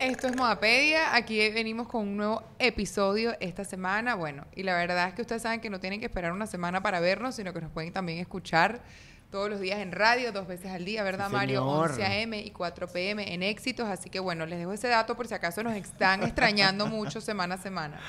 Esto es Modapedia. Aquí venimos con un nuevo episodio esta semana. Bueno, y la verdad es que ustedes saben que no tienen que esperar una semana para vernos, sino que nos pueden también escuchar todos los días en radio, dos veces al día, ¿verdad, Sí, Mario? señor. 11 a.m. y 4 p.m. en éxitos. Así que bueno, les dejo ese dato por si acaso nos están extrañando mucho semana a semana.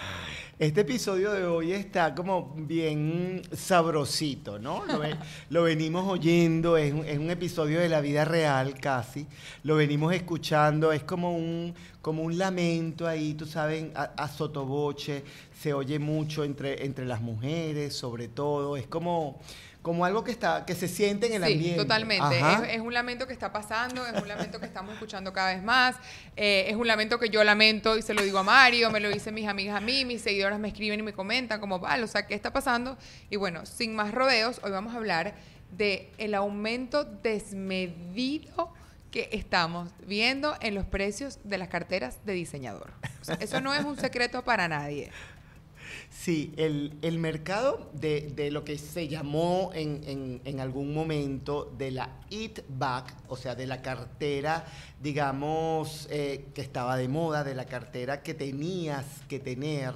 Este episodio de hoy está como bien sabrosito, ¿no? Lo, ve- lo venimos oyendo, es un, es un episodio de la vida real casi, lo venimos escuchando, es como un, como un lamento ahí, tú sabes, a, a sotoboche, se oye mucho entre, entre las mujeres, sobre todo, es como, como algo que, está, que se siente en el sí, ambiente. totalmente. Es, es un lamento que está pasando, es un lamento que estamos escuchando cada vez más, eh, es un lamento que yo lamento y se lo digo a Mario, me lo dicen mis amigas a mí, mis seguidoras me escriben y me comentan como, vale, o sea, ¿qué está pasando? Y bueno, sin más rodeos, hoy vamos a hablar de el aumento desmedido que estamos viendo en los precios de las carteras de diseñador. O sea, eso no es un secreto para nadie. Sí, el, el mercado de, de lo que se llamó en, en- en algún momento de la It Back, o sea, de la cartera, digamos, eh, que estaba de moda, de la cartera que tenías que tener,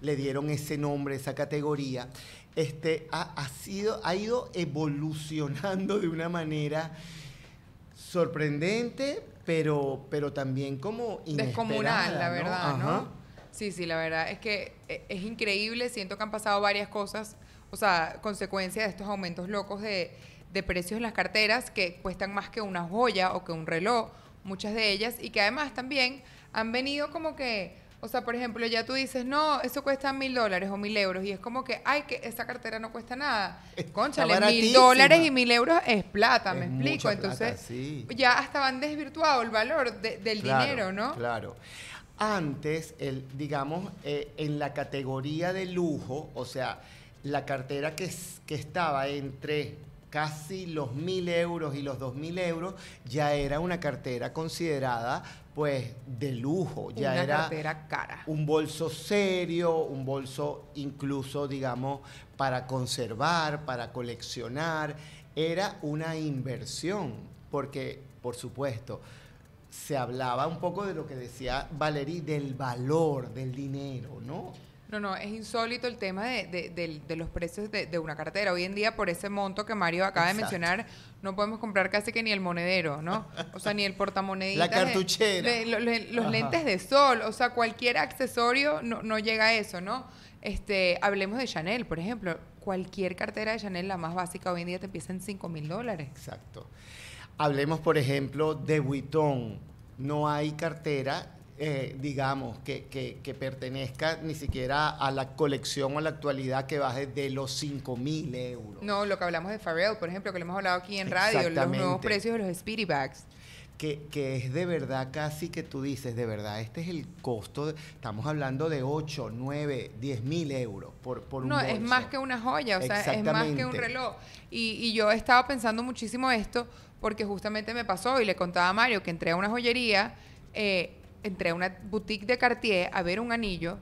le dieron ese nombre, esa categoría, este, ha, ha sido, ha ido evolucionando de una manera sorprendente, pero, pero también como descomunal, la verdad, ¿no? Sí, sí, la verdad es que eh, es increíble. Siento que han pasado varias cosas, o sea, consecuencia de estos aumentos locos de, de precios en las carteras que cuestan más que una joya o que un reloj, muchas de ellas, y que además también han venido como que, o sea, por ejemplo, ya tú dices, no, eso cuesta mil dólares o mil euros, y es como que, ay, que esa cartera no cuesta nada. Está Conchale, mil dólares y mil euros es plata, me explico. plata, Entonces, sí. ya hasta van desvirtuado el valor de- del Claro, dinero, ¿no? Claro. Antes, el, digamos, eh, en la categoría de lujo, o sea, la cartera que, es- que estaba entre casi los mil euros y los dos mil euros, ya era una cartera considerada, pues, de lujo. Ya una era cartera cara. un bolso serio, un bolso incluso, digamos, para conservar, para coleccionar. Era una inversión, porque, por supuesto, se hablaba un poco de lo que decía Valerie, del valor del dinero, ¿no? No, no, es insólito el tema de, de- del- de los precios de, de una cartera. Hoy en día, por ese monto que Mario acaba de mencionar, no podemos comprar casi que ni el monedero, ¿no? O sea, ni el portamonedita. La cartuchera. los lentes de sol, o sea, cualquier accesorio no, no llega a eso, ¿no? Este, hablemos de Chanel, por ejemplo. Cualquier cartera de Chanel, la más básica, hoy en día te empieza en 5 mil dólares. Exacto. Hablemos, por ejemplo, de Vuitton. No hay cartera, eh, digamos, que, que- que pertenezca ni siquiera a la colección o a la actualidad que baje de los 5 mil euros. No, lo que hablamos de Pharrell, por ejemplo, que lo hemos hablado aquí en radio, los nuevos precios de los Speedy Bags. Que, que es de verdad casi que tú dices, de verdad, este es el costo, de- estamos hablando de 8, 9, 10 mil euros por, por un No, es más que una joya, o sea, es más que un reloj. Y, y yo estaba pensando muchísimo esto porque justamente me pasó y le contaba a Mario que entré a una joyería, eh, entré a una boutique de Cartier a ver un anillo.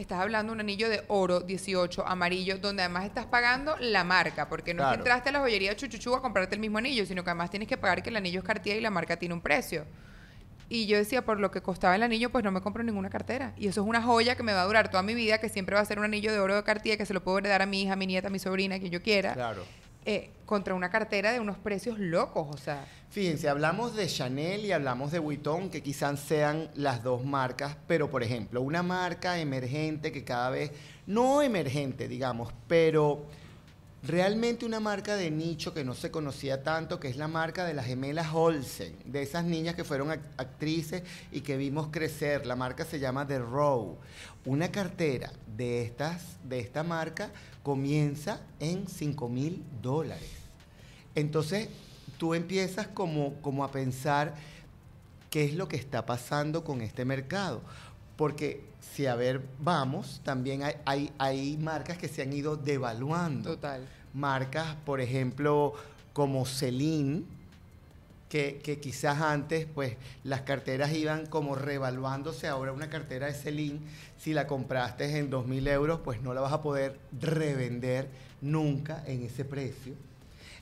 Estás hablando de un anillo de oro 18 amarillo, donde además estás pagando la marca, porque no es que entraste a la joyería Chuchuchu a comprarte el mismo anillo, sino que además tienes que pagar que el anillo es Cartier y la marca tiene un precio. Y yo decía, por lo que costaba el anillo, pues no me compro ninguna cartera. Y eso es una joya que me va a durar toda mi vida, que siempre va a ser un anillo de oro de Cartier, que se lo puedo heredar a mi hija, a mi nieta, a mi sobrina, a quien yo quiera, Claro. Eh, contra una cartera de unos precios locos, o sea. Fíjense, hablamos de Chanel y hablamos de Vuitton, que quizás sean las dos marcas, pero por ejemplo, una marca emergente que cada vez, no emergente, digamos, pero realmente una marca de nicho que no se conocía tanto, que es la marca de las gemelas Olsen, de esas niñas que fueron act- actrices y que vimos crecer. La marca se llama The Row. Una cartera de, estas, de esta marca comienza en 5 mil dólares. Entonces, tú empiezas como, como a pensar qué es lo que está pasando con este mercado. Porque si a ver, vamos, también hay, hay, hay marcas que se han ido devaluando. Total. Marcas, por ejemplo, como Celine, que, que quizás antes pues las carteras iban como revaluándose. Ahora una cartera de Celine, si la compraste en 2.000 euros, pues no la vas a poder revender nunca en ese precio.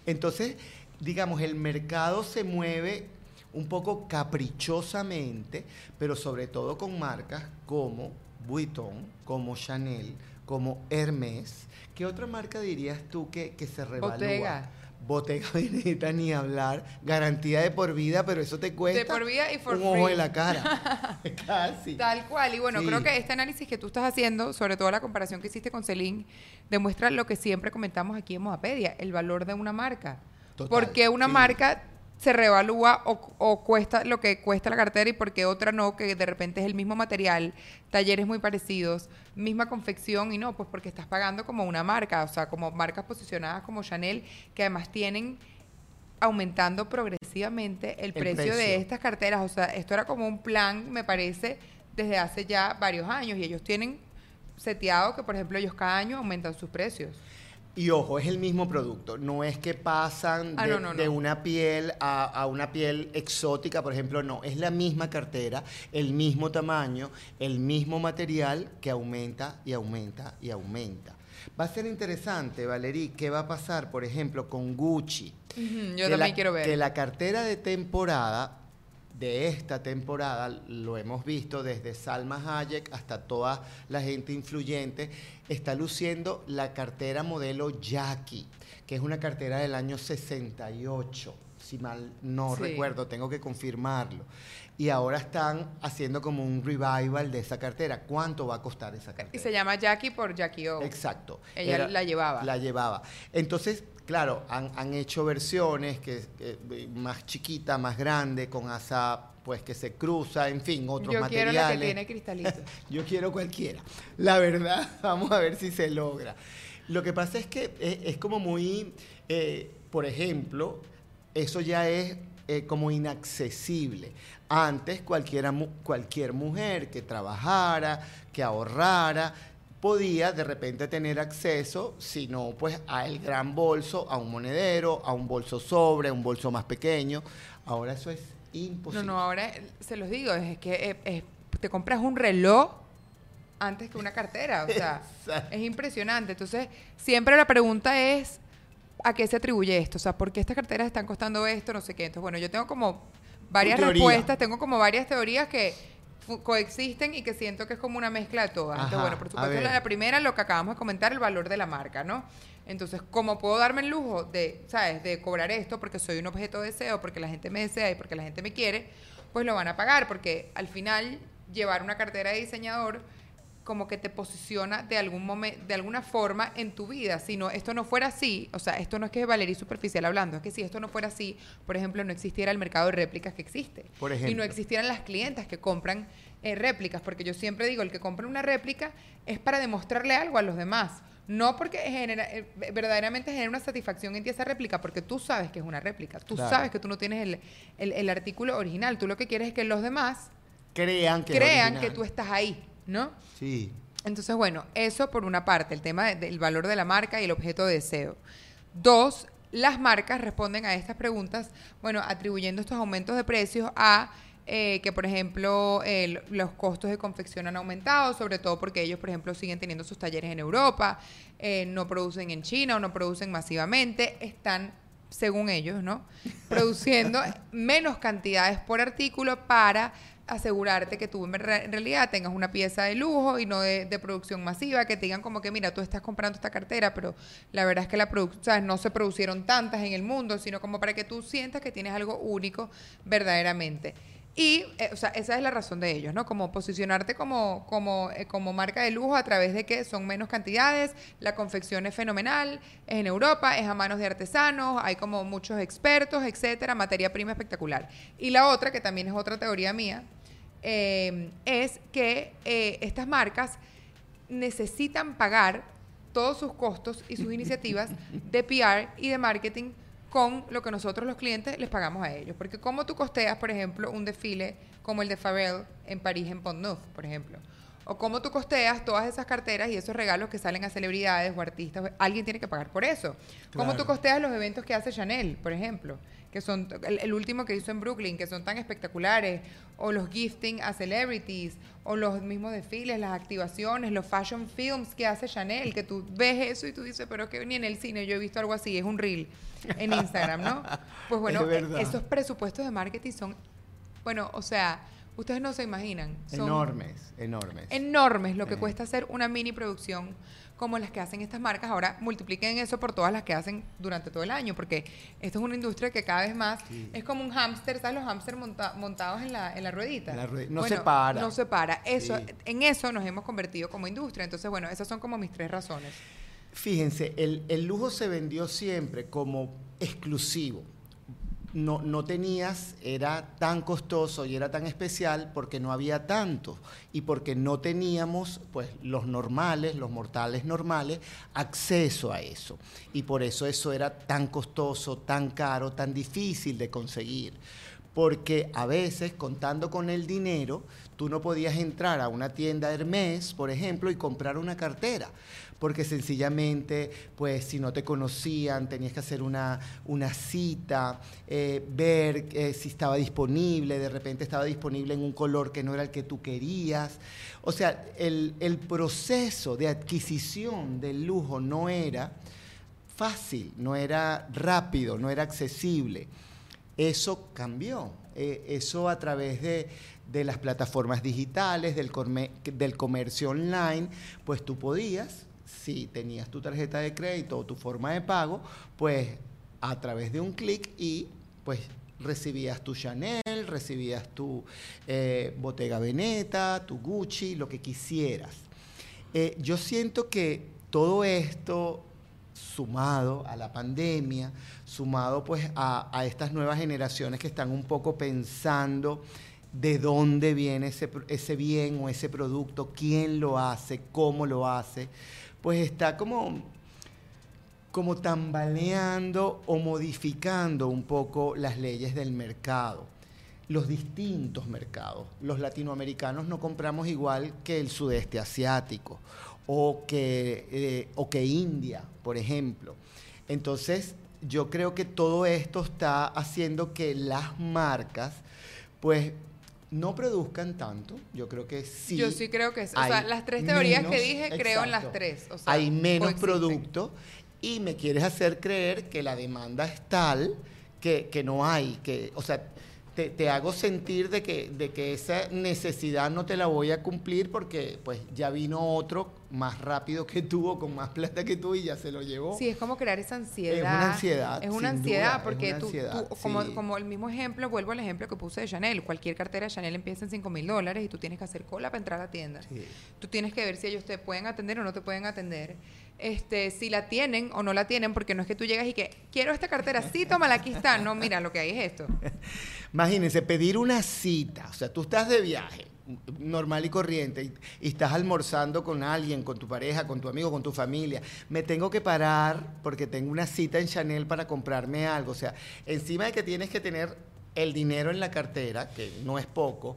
Entonces, digamos, el mercado se mueve un poco caprichosamente, pero sobre todo con marcas como Vuitton, como Chanel, como Hermes. ¿Qué otra marca dirías tú que, que se revalúa? Bottega. Bottega Veneta, ni hablar. Garantía de por vida, pero eso te cuesta De por vida y for un ojo en la cara. Casi. Tal cual. Y bueno, Sí. creo que este análisis que tú estás haciendo, sobre todo la comparación que hiciste con Celine, demuestra lo que siempre comentamos aquí en Mojapedia, el valor de una marca. Total, ¿Por qué una sí. marca se revalúa o, o cuesta lo que cuesta la cartera y por qué otra no, que de repente es el mismo material, talleres muy parecidos, misma confección y no, pues porque estás pagando como una marca, o sea, como marcas posicionadas como Chanel, que además tienen aumentando progresivamente el, El precio, de precio. estas carteras. O sea, esto era como un plan, me parece, desde hace ya varios años y ellos tienen seteado que, por ejemplo, ellos cada año aumentan sus precios. Y ojo, es el mismo producto. No es que pasan Ah, de, no, no, de no. una piel a, a una piel exótica, por ejemplo, no. Es la misma cartera, el mismo tamaño, el mismo material que aumenta y aumenta y aumenta. Va a ser interesante, Valerie, qué va a pasar, por ejemplo, con Gucci. Yo también la- quiero ver. Que la cartera de temporada, de esta temporada, lo hemos visto desde Salma Hayek hasta toda la gente influyente, está luciendo la cartera modelo Jackie, que es una cartera del año 68, si mal no Sí. recuerdo, tengo que confirmarlo. Y ahora están haciendo como un revival de esa cartera. ¿Cuánto va a costar esa cartera? y se llama Jackie por Jackie O. Exacto. Ella la llevaba. La llevaba. Entonces, claro, han, han hecho versiones que eh, más chiquita, más grande, con asa pues que se cruza, en fin, otros Yo quiero materiales. la que tiene cristalitos. Yo quiero cualquiera. La verdad, vamos a ver si se logra. Lo que pasa es que es, es como muy, eh, por ejemplo, eso ya es eh, como inaccesible. Antes cualquiera, cualquier mujer que trabajara, que ahorrara, podía de repente tener acceso, si no, pues al gran bolso, a un monedero, a un bolso sobre, a un bolso más pequeño. Ahora eso es No, imposible. no, ahora eh, se los digo, es que eh, eh, te compras un reloj antes que una cartera, o sea, Exacto. es impresionante. Entonces, siempre la pregunta es, ¿a qué se atribuye esto? O sea, ¿por qué estas carteras están costando esto? No sé qué. Entonces, bueno, yo tengo como varias respuestas, tengo como varias teorías que coexisten y que siento que es como una mezcla de todas. Entonces, bueno, por supuesto, la primera, lo que acabamos de comentar, el valor de la marca, ¿no? Entonces, ¿cómo puedo darme el lujo de, ¿sabes?, de cobrar esto porque soy un objeto de deseo, porque la gente me desea y porque la gente me quiere, pues lo van a pagar, porque al final llevar una cartera de diseñador como que te posiciona de algún momento, de alguna forma en tu vida. Si no, esto no fuera así, o sea, esto no es que es Valerie superficial hablando, es que si esto no fuera así, por ejemplo, no existiera el mercado de réplicas que existe. Por Y ejemplo. no existieran las clientas que compran eh, réplicas, porque yo siempre digo, el que compra una réplica es para demostrarle algo a los demás. No porque genera, eh, verdaderamente genera una satisfacción en ti esa réplica, porque tú sabes que es una réplica. Tú Claro. sabes que tú no tienes el, el- el artículo original. Tú lo que quieres es que los demás Crean que crean que tú estás ahí, ¿no? Sí. Entonces, bueno, eso por una parte, el tema de- del valor de la marca y el objeto de deseo. Dos, las marcas responden a estas preguntas, bueno, atribuyendo estos aumentos de precios a eh, que, por ejemplo, los costos de confección han aumentado, sobre todo porque ellos, por ejemplo, siguen teniendo sus talleres en Europa, eh, no producen en China o no producen masivamente, están, según ellos, ¿no? Produciendo menos cantidades por artículo para asegurarte que tú en realidad tengas una pieza de lujo y no de, producción masiva, que te digan como que, mira, tú estás comprando esta cartera, pero la verdad es que la o no se producieron tantas en el mundo, sino como para que tú sientas que tienes algo único verdaderamente. Y, eh, o sea, esa es la razón de ellos, ¿no? Como posicionarte como, como, eh, como marca de lujo a través de que son menos cantidades, la confección es fenomenal, es en Europa, es a manos de artesanos, hay como muchos expertos, etcétera, materia prima espectacular. Y la otra, que también es otra teoría mía, eh, es que eh, estas marcas necesitan pagar todos sus costos y sus iniciativas de PR y de marketing con lo que nosotros los clientes les pagamos a ellos. Porque como tú costeas, por ejemplo, un desfile como el de Pharrell en París, en Pont Neuf, por ejemplo, O cómo tú costeas todas esas carteras y esos regalos que salen a celebridades o artistas. Alguien tiene que pagar por eso. ¿Cómo tú costeas los eventos que hace Chanel, por ejemplo? Que son el, el último que hizo en Brooklyn, que son tan espectaculares. O los gifting a celebrities. O los mismos desfiles, las activaciones, los fashion films que hace Chanel. Que tú ves eso y tú dices, pero que ni en el cine yo he visto algo así. Es un reel en Instagram, ¿no? Pues bueno, Es esos presupuestos de marketing son, bueno, o sea, ustedes no se imaginan. Son Enormes, enormes. enormes lo que Eh. cuesta hacer una mini producción como las que hacen estas marcas. Ahora multipliquen eso por todas las que hacen durante todo el año, porque esto es una industria que cada vez más Sí. es como un hámster, ¿sabes? Los hámster monta- montados en la, en la ruedita. La no Bueno, se para. No se para. Eso, Sí. En eso nos hemos convertido como industria. Entonces, bueno, esas son como mis tres razones. Fíjense, el, el lujo se vendió siempre como exclusivo. No, no tenías, era tan costoso y era tan especial porque no había tanto y porque no teníamos, pues, los normales, los mortales normales, acceso a eso. Y por eso eso era tan costoso, tan caro, tan difícil de conseguir. Porque a veces, contando con el dinero, tú no podías entrar a una tienda Hermes, por ejemplo, y comprar una cartera. Porque sencillamente, pues si no te conocían, tenías que hacer una, una cita, eh, ver eh, si estaba disponible, de repente estaba disponible en un color que no era el que tú querías. O sea, el, el proceso de adquisición del lujo no era fácil, no era rápido, no era accesible. Eso cambió. Eh, eso a través de, de las plataformas digitales, del, del comercio online, pues tú podías, si tenías tu tarjeta de crédito o tu forma de pago, pues a través de un clic y pues recibías tu Chanel, recibías tu eh, Bottega Veneta, tu Gucci, lo que quisieras. Eh, yo siento que todo esto sumado a la pandemia, sumado pues a, estas nuevas generaciones que están un poco pensando de dónde viene ese, ese bien o ese producto, quién lo hace, cómo lo hace, pues está como, como tambaleando o modificando un poco las leyes del mercado los distintos mercados. Los latinoamericanos no compramos igual que el sudeste asiático o que, eh, o que India, por ejemplo. Entonces, yo creo que todo esto está haciendo que las marcas, pues, no produzcan tanto. Yo creo que sí. Yo sí creo que es. O sea, las tres teorías que dije, creo en las tres. O sea, hay menos producto y me quieres hacer creer que la demanda es tal que, que no hay, que, o sea, te, te hago sentir de que, de que esa necesidad no te la voy a cumplir porque pues ya vino otro más rápido que tú o con más plata que tú y ya se lo llevó. Sí, es como crear esa ansiedad. Es una ansiedad, Es una ansiedad duda, porque una tú, ansiedad, tú- como, como el mismo ejemplo, vuelvo al ejemplo que puse de Chanel. Cualquier cartera de Chanel empieza en 5 mil dólares y tú tienes que hacer cola para entrar a la tienda. Sí. Tú tienes que ver si ellos te pueden atender o no te pueden atender. Este, si la tienen o no la tienen, porque no es que tú llegas y que quiero esta cartera, sí, tómala, aquí está. No, mira, lo que hay es esto. Imagínense, pedir una cita, o sea, tú estás de viaje, normal y corriente, y, y estás almorzando con alguien, con tu pareja, con tu amigo, con tu familia. Me tengo que parar porque tengo una cita en Chanel para comprarme algo. O sea, encima de que tienes que tener el dinero en la cartera, que no es poco,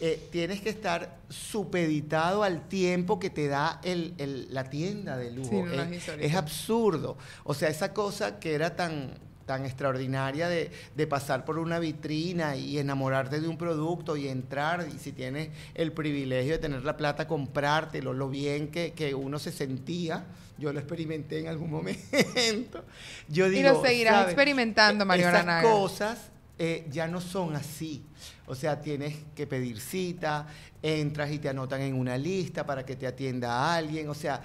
eh, tienes que estar supeditado al tiempo que te da el- el- la tienda de lujo. Sí, no, no, es absurdo. O sea, esa cosa que era tan, tan extraordinaria de, de pasar por una vitrina y enamorarte de un producto y entrar, y si tienes el privilegio de tener la plata, comprártelo, lo bien que, que uno se sentía. Yo lo experimenté en algún momento. Yo Y digo, lo seguirás ¿sabes? experimentando, E- Mario Esas Aranaga. cosas eh, ya no son así. O sea, tienes que pedir cita, entras y te anotan en una lista para que te atienda alguien. O sea,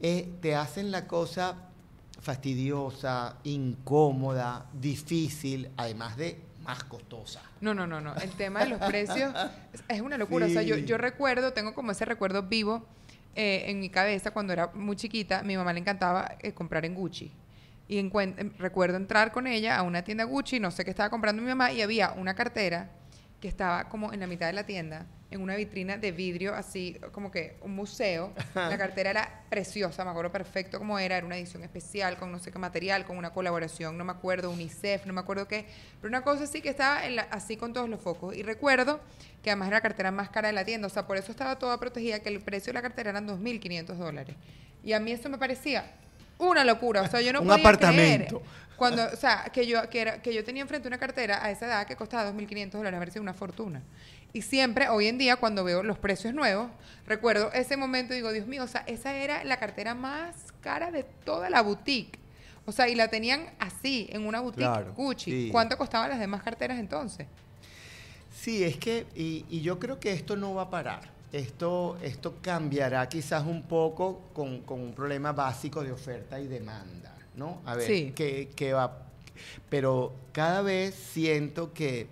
eh, te hacen la cosa fastidiosa, incómoda, difícil, además de más costosa. No, no, no, no. El tema de los precios es- una locura. O sea, yo, yo recuerdo, tengo como ese recuerdo vivo eh, en mi cabeza cuando era muy chiquita. Mi mamá le encantaba eh, comprar en Gucci. Y em, recuerdo entrar con ella a una tienda Gucci, no sé qué estaba comprando mi mamá, y había una cartera que estaba como en la mitad de la tienda en una vitrina de vidrio, así como que un museo. La cartera era preciosa, me acuerdo perfecto cómo era, era una edición especial con no sé qué material, con una colaboración, no me acuerdo, UNICEF, no me acuerdo qué, pero una cosa así que estaba en la- así con todos los focos. Y recuerdo que además era la cartera más cara de la tienda, o sea, por eso estaba toda protegida, que el precio de la cartera eran 2.500 dólares. Y a mí eso me parecía una locura, o sea, yo no Un podía apartamento. creer cuando, o sea, que yo, que, era, que yo tenía enfrente una cartera a esa edad que costaba 2.500 dólares, a ver si una fortuna. Y siempre, hoy en día, cuando veo los precios nuevos, recuerdo ese momento y digo, Dios mío, o sea, esa era la cartera más cara de toda la boutique. O sea, y la tenían así, en una boutique Claro, Gucci. sí. ¿Cuánto costaban las demás carteras entonces? Sí, es que, y, y yo creo que esto no va a parar. Esto, esto cambiará quizás un poco con, con un problema básico de oferta y demanda, ¿no? A ver, Sí. ¿qué, qué va? Pero cada vez siento que,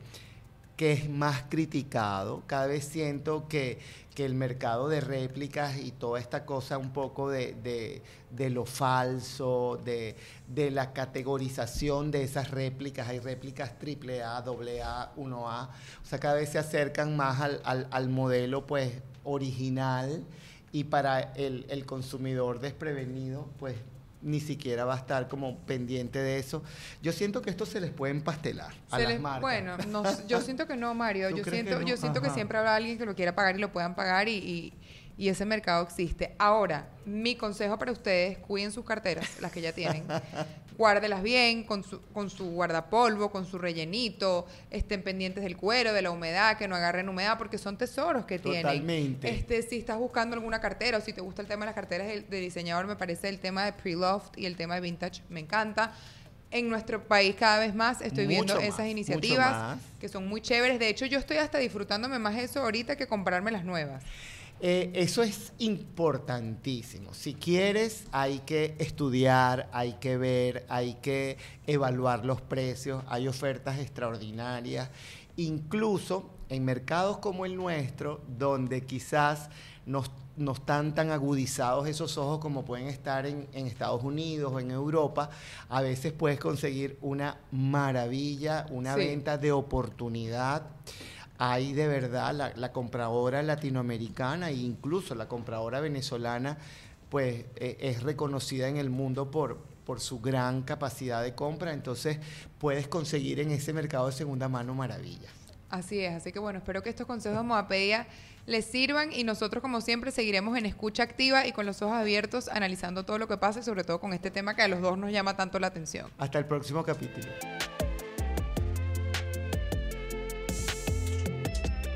que es más criticado, cada vez siento que, que el mercado de réplicas y toda esta cosa un poco de, de- de lo falso, de, de la categorización de esas réplicas, hay réplicas AAA, AA, 1A, o sea, cada vez se acercan más al, al- al modelo pues original. Y para el, el consumidor desprevenido pues ni siquiera va a estar como pendiente de eso. Yo siento que esto se les puede empastelar a Se las les- marcas. Bueno, no yo siento que no, Mario. ¿Tú Yo que siento, no? yo siento que siempre habrá alguien que lo quiera pagar y lo puedan pagar y, y- y ese mercado existe. Ahora, mi consejo para ustedes, cuiden sus carteras, las que ya tienen. Guárdelas bien, con su, con su guardapolvo, con su rellenito, estén pendientes del cuero, de la humedad, que no agarren humedad, porque son tesoros que tienen. Totalmente. Este, si estás buscando alguna cartera o si te gusta el tema de las carteras de, de diseñador, me parece el tema de pre-loft y el tema de vintage, me encanta. En nuestro país cada vez más estoy Mucho viendo más, esas iniciativas que son muy chéveres. De hecho, yo estoy hasta disfrutándome más eso ahorita que comprarme las nuevas. Eh, eso es importantísimo. Si quieres, hay que estudiar, hay que ver, hay que evaluar los precios, hay ofertas extraordinarias, incluso en mercados como el nuestro, donde quizás no, no están tan agudizados esos ojos como pueden estar en, en Estados Unidos o en Europa, a veces puedes conseguir una maravilla, una Sí. venta de oportunidad hay de verdad la, la compradora latinoamericana e incluso la compradora venezolana, pues eh, es reconocida en el mundo por, por su gran capacidad de compra, entonces puedes conseguir en ese mercado de segunda mano maravillas. Así es, así que bueno, espero que estos consejos de Moapedia les sirvan y nosotros como siempre seguiremos en escucha activa y con los ojos abiertos analizando todo lo que pasa y sobre todo con este tema que a los dos nos llama tanto la atención. Hasta el próximo capítulo.